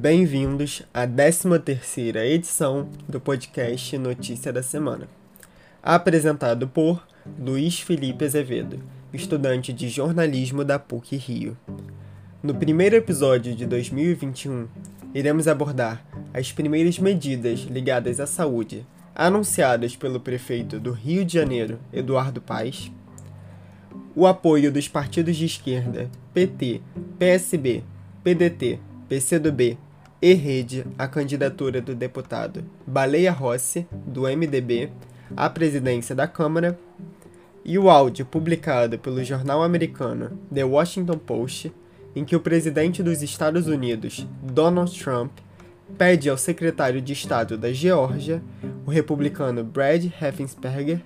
Bem-vindos à 13ª edição do podcast Notícia da Semana. Apresentado por Luiz Felipe Azevedo, estudante de jornalismo da PUC Rio. No primeiro episódio de 2021, iremos abordar as primeiras medidas ligadas à saúde anunciadas pelo prefeito do Rio de Janeiro, Eduardo Paes, o apoio dos partidos de esquerda PT, PSB, PDT, PCdoB e Rede à candidatura do deputado Baleia Rossi, do MDB, à presidência da Câmara, e o áudio publicado pelo jornal americano The Washington Post, em que o presidente dos Estados Unidos, Donald Trump, pede ao secretário de Estado da Geórgia, o republicano Brad Raffensperger,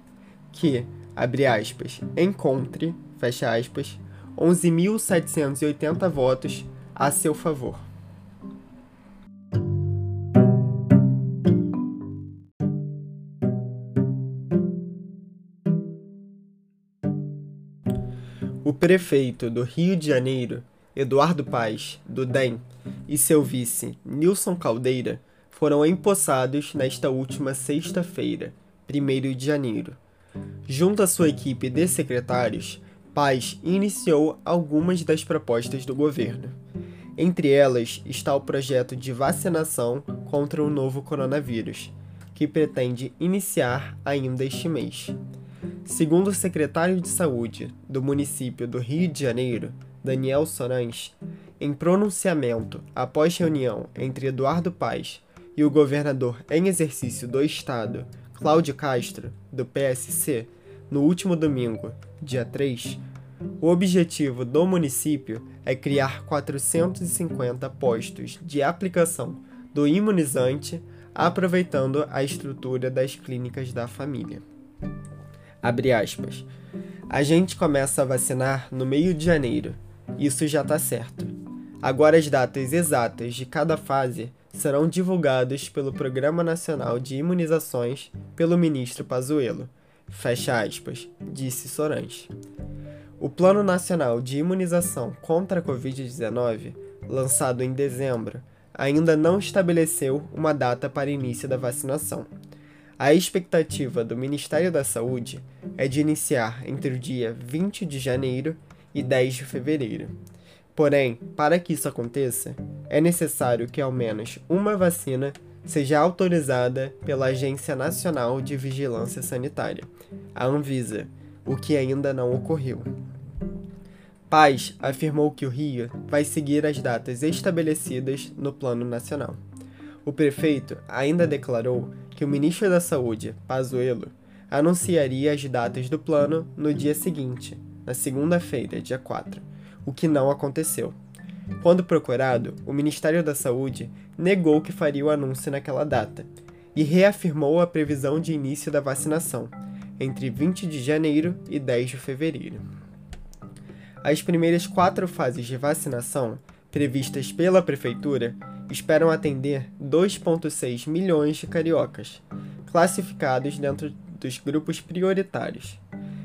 que, abre aspas, encontre, fecha aspas, 11.780 votos a seu favor. O prefeito do Rio de Janeiro, Eduardo Paes, do DEM, e seu vice, Nilson Caldeira, foram empossados nesta última sexta-feira, 1 de janeiro. Junto à sua equipe de secretários, Paes iniciou algumas das propostas do governo. Entre elas está o projeto de vacinação contra o novo coronavírus, que pretende iniciar ainda este mês. Segundo o secretário de Saúde do município do Rio de Janeiro, Daniel Sorans, em pronunciamento após reunião entre Eduardo Paes e o governador em exercício do estado, Cláudio Castro, do PSC, no último domingo, dia 3, o objetivo do município é criar 450 postos de aplicação do imunizante, aproveitando a estrutura das clínicas da família. Abre aspas. A gente começa a vacinar no meio de janeiro. Isso já está certo. Agora as datas exatas de cada fase serão divulgadas pelo Programa Nacional de Imunizações pelo ministro Pazuello. Fecha aspas, disse Sorans. O Plano Nacional de Imunização contra a Covid-19, lançado em dezembro, ainda não estabeleceu uma data para início da vacinação. A expectativa do Ministério da Saúde é de iniciar entre o dia 20 de janeiro e 10 de fevereiro. Porém, para que isso aconteça, é necessário que ao menos uma vacina seja autorizada pela Agência Nacional de Vigilância Sanitária, a Anvisa, o que ainda não ocorreu. Paz afirmou que o Rio vai seguir as datas estabelecidas no Plano Nacional. O prefeito ainda declarou que o ministro da Saúde, Pazuello, anunciaria as datas do plano no dia seguinte, na segunda-feira, dia 4, o que não aconteceu. Quando procurado, o Ministério da Saúde negou que faria o anúncio naquela data e reafirmou a previsão de início da vacinação, entre 20 de janeiro e 10 de fevereiro. As primeiras quatro fases de vacinação, previstas pela Prefeitura, esperam atender 2,6 milhões de cariocas, classificados dentro dos grupos prioritários.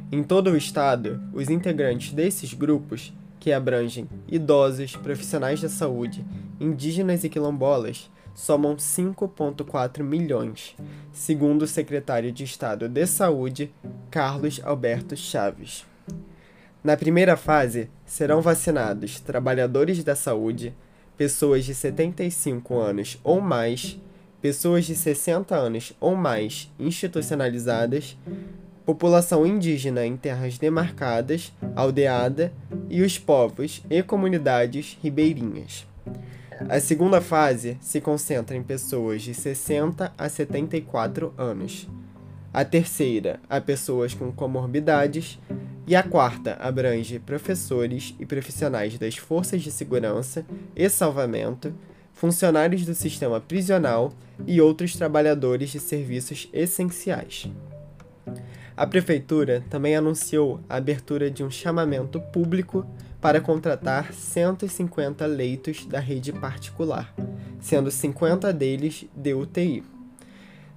Em todo o estado, os integrantes desses grupos, que abrangem idosos, profissionais da saúde, indígenas e quilombolas, somam 5,4 milhões, segundo o secretário de Estado de Saúde, Carlos Alberto Chaves. Na primeira fase, serão vacinados trabalhadores da saúde, pessoas de 75 anos ou mais, pessoas de 60 anos ou mais institucionalizadas, população indígena em terras demarcadas, aldeada e os povos e comunidades ribeirinhas. A segunda fase se concentra em pessoas de 60 a 74 anos. A terceira, a pessoas com comorbidades e a quarta abrange professores e profissionais das forças de segurança e salvamento, funcionários do sistema prisional e outros trabalhadores de serviços essenciais. A prefeitura também anunciou a abertura de um chamamento público para contratar 150 leitos da rede particular, sendo 50 deles de UTI.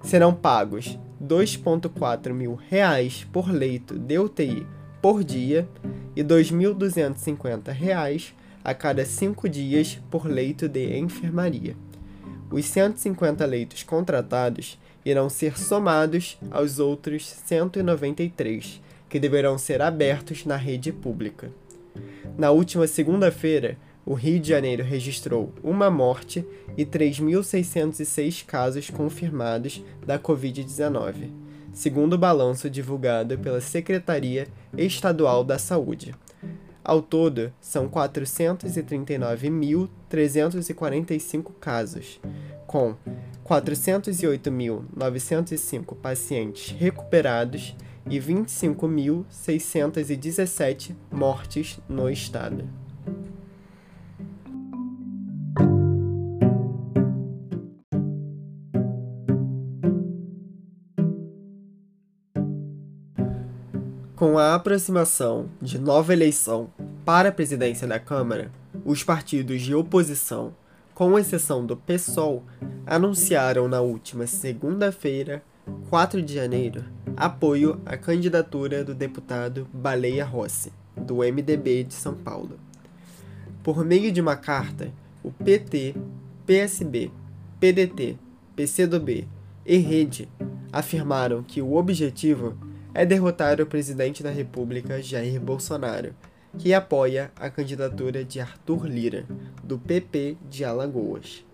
Serão pagos 2,4 mil reais por leito de UTI por dia e R$ 2.250 a cada cinco dias por leito de enfermaria. Os 150 leitos contratados irão ser somados aos outros 193, que deverão ser abertos na rede pública. Na última segunda-feira, o Rio de Janeiro registrou uma morte e 3.606 casos confirmados da Covid-19, segundo o balanço divulgado pela Secretaria Estadual da Saúde. Ao todo, são 439.345 casos, com 408.905 pacientes recuperados e 25.617 mortes no estado. Com a aproximação de nova eleição para a presidência da Câmara, os partidos de oposição, com exceção do PSOL, anunciaram na última segunda-feira, 4 de janeiro, apoio à candidatura do deputado Baleia Rossi, do MDB de São Paulo. Por meio de uma carta, o PT, PSB, PDT, PCdoB e Rede afirmaram que o objetivo é derrotar o presidente da República Jair Bolsonaro, que apoia a candidatura de Arthur Lira, do PP de Alagoas.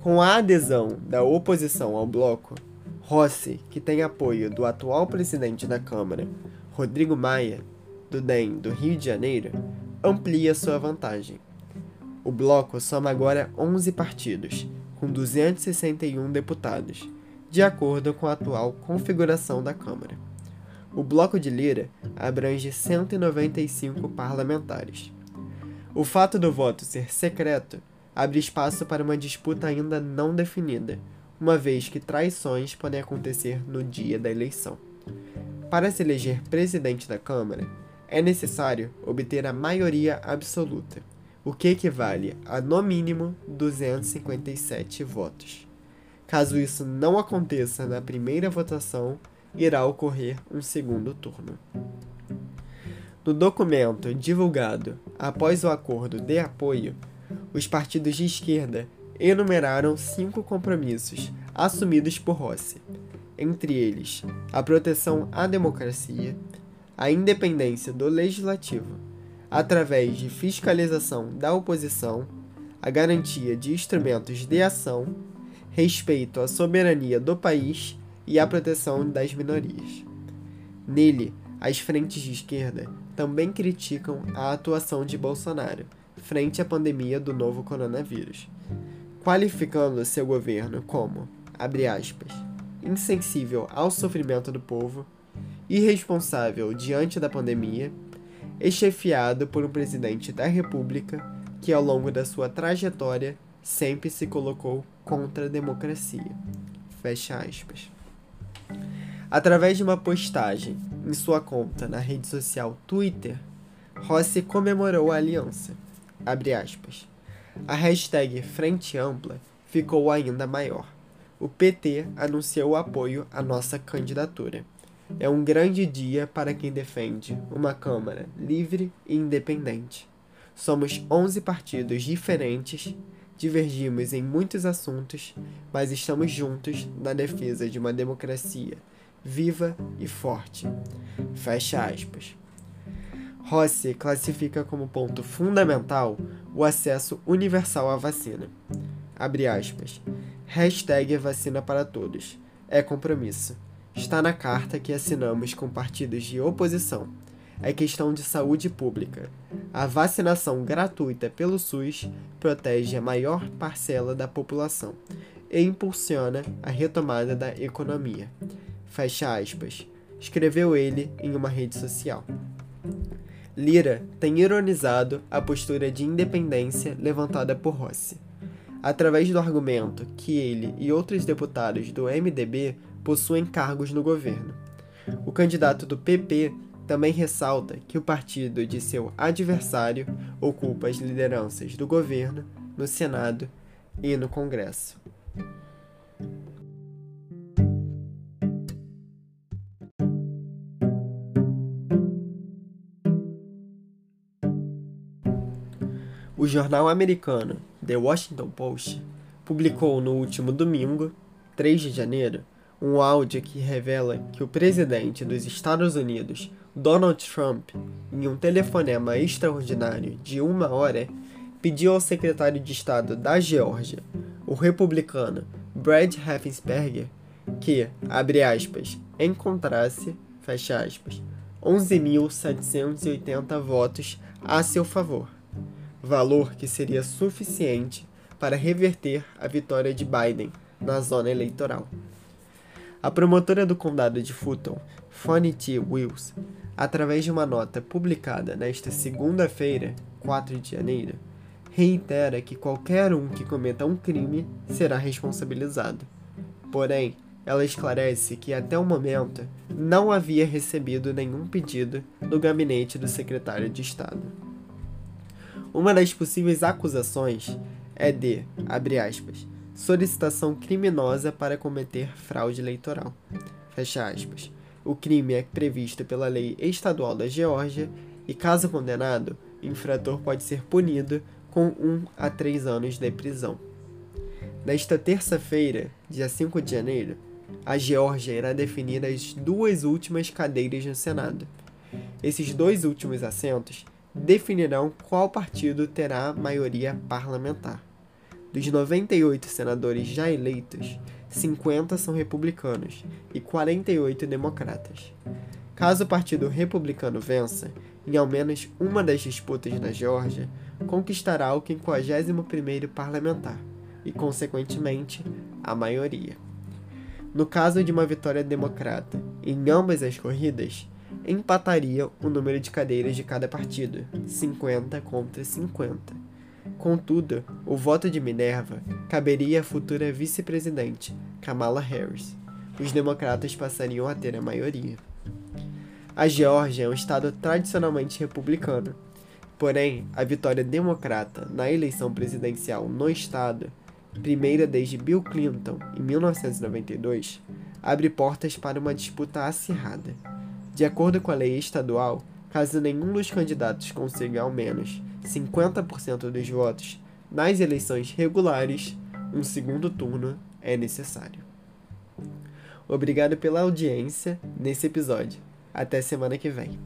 Com a adesão da oposição ao bloco, Rossi, que tem apoio do atual presidente da Câmara, Rodrigo Maia, do DEM do Rio de Janeiro, amplia sua vantagem. O bloco soma agora 11 partidos, com 261 deputados, de acordo com a atual configuração da Câmara. O Bloco de Lira abrange 195 parlamentares. O fato do voto ser secreto abre espaço para uma disputa ainda não definida, uma vez que traições podem acontecer no dia da eleição. Para se eleger presidente da Câmara, é necessário obter a maioria absoluta, o que equivale a no mínimo 257 votos. Caso isso não aconteça na primeira votação, irá ocorrer um segundo turno. No documento divulgado após o acordo de apoio, os partidos de esquerda enumeraram cinco compromissos assumidos por Rossi, entre eles a proteção à democracia, a independência do legislativo, através de fiscalização da oposição, a garantia de instrumentos de ação respeito à soberania do país e à proteção das minorias. Nele, as frentes de esquerda também criticam a atuação de Bolsonaro frente à pandemia do novo coronavírus, qualificando seu governo como, abre aspas, insensível ao sofrimento do povo, irresponsável diante da pandemia e chefiado por um presidente da República que, ao longo da sua trajetória, sempre se colocou contra a democracia. Fecha aspas. Através de uma postagem em sua conta na rede social Twitter, Rossi comemorou a aliança. A hashtag Frente Ampla ficou ainda maior. O PT anunciou o apoio à nossa candidatura. É um grande dia para quem defende uma Câmara livre e independente. Somos 11 partidos diferentes divergimos em muitos assuntos, mas estamos juntos na defesa de uma democracia viva e forte. Fecha aspas. Rossi classifica como ponto fundamental o acesso universal à vacina. Abre aspas. Hashtag vacina para todos. É compromisso. Está na carta que assinamos com partidos de oposição é questão de saúde pública. A vacinação gratuita pelo SUS protege a maior parcela da população e impulsiona a retomada da economia. Fecha aspas. Escreveu ele em uma rede social. Lira tem ironizado a postura de independência levantada por Rossi, através do argumento que ele e outros deputados do MDB possuem cargos no governo. O candidato do PP também ressalta que o partido de seu adversário ocupa as lideranças do governo, no Senado e no Congresso. O jornal americano The Washington Post publicou no último domingo, 3 de janeiro, um áudio que revela que o presidente dos Estados Unidos, Donald Trump, em um telefonema extraordinário de uma hora, pediu ao secretário de Estado da Geórgia, o republicano Brad Raffensperger, que, abre aspas, encontrasse, fecha aspas, 11.780 votos a seu favor, valor que seria suficiente para reverter a vitória de Biden na zona eleitoral. A promotora do condado de Fulton, Fannie T. Wills, através de uma nota publicada nesta segunda-feira, 4 de janeiro, reitera que qualquer um que cometa um crime será responsabilizado. Porém, ela esclarece que até o momento não havia recebido nenhum pedido do gabinete do secretário de Estado. Uma das possíveis acusações é de, abre aspas, solicitação criminosa para cometer fraude eleitoral. Fecha aspas. O crime é previsto pela lei estadual da Geórgia e, caso condenado, o infrator pode ser punido com 1 a 3 anos de prisão. Nesta terça-feira, dia 5 de janeiro, a Geórgia irá definir as duas últimas cadeiras no Senado. Esses dois últimos assentos definirão qual partido terá maioria parlamentar. Dos 98 senadores já eleitos, 50 são republicanos e 48 democratas. Caso o Partido Republicano vença, em ao menos uma das disputas na Geórgia, conquistará o 51º parlamentar e, consequentemente, a maioria. No caso de uma vitória democrata em ambas as corridas, empataria o número de cadeiras de cada partido, 50 contra 50 Contudo, o voto de Minerva caberia à futura vice-presidente, Kamala Harris. Os democratas passariam a ter a maioria. A Geórgia é um estado tradicionalmente republicano. Porém, a vitória democrata na eleição presidencial no estado, primeira desde Bill Clinton em 1992, abre portas para uma disputa acirrada. De acordo com a lei estadual, caso nenhum dos candidatos consiga ao menos 50% dos votos nas eleições regulares, um segundo turno é necessário. Obrigado pela audiência nesse episódio. Até semana que vem.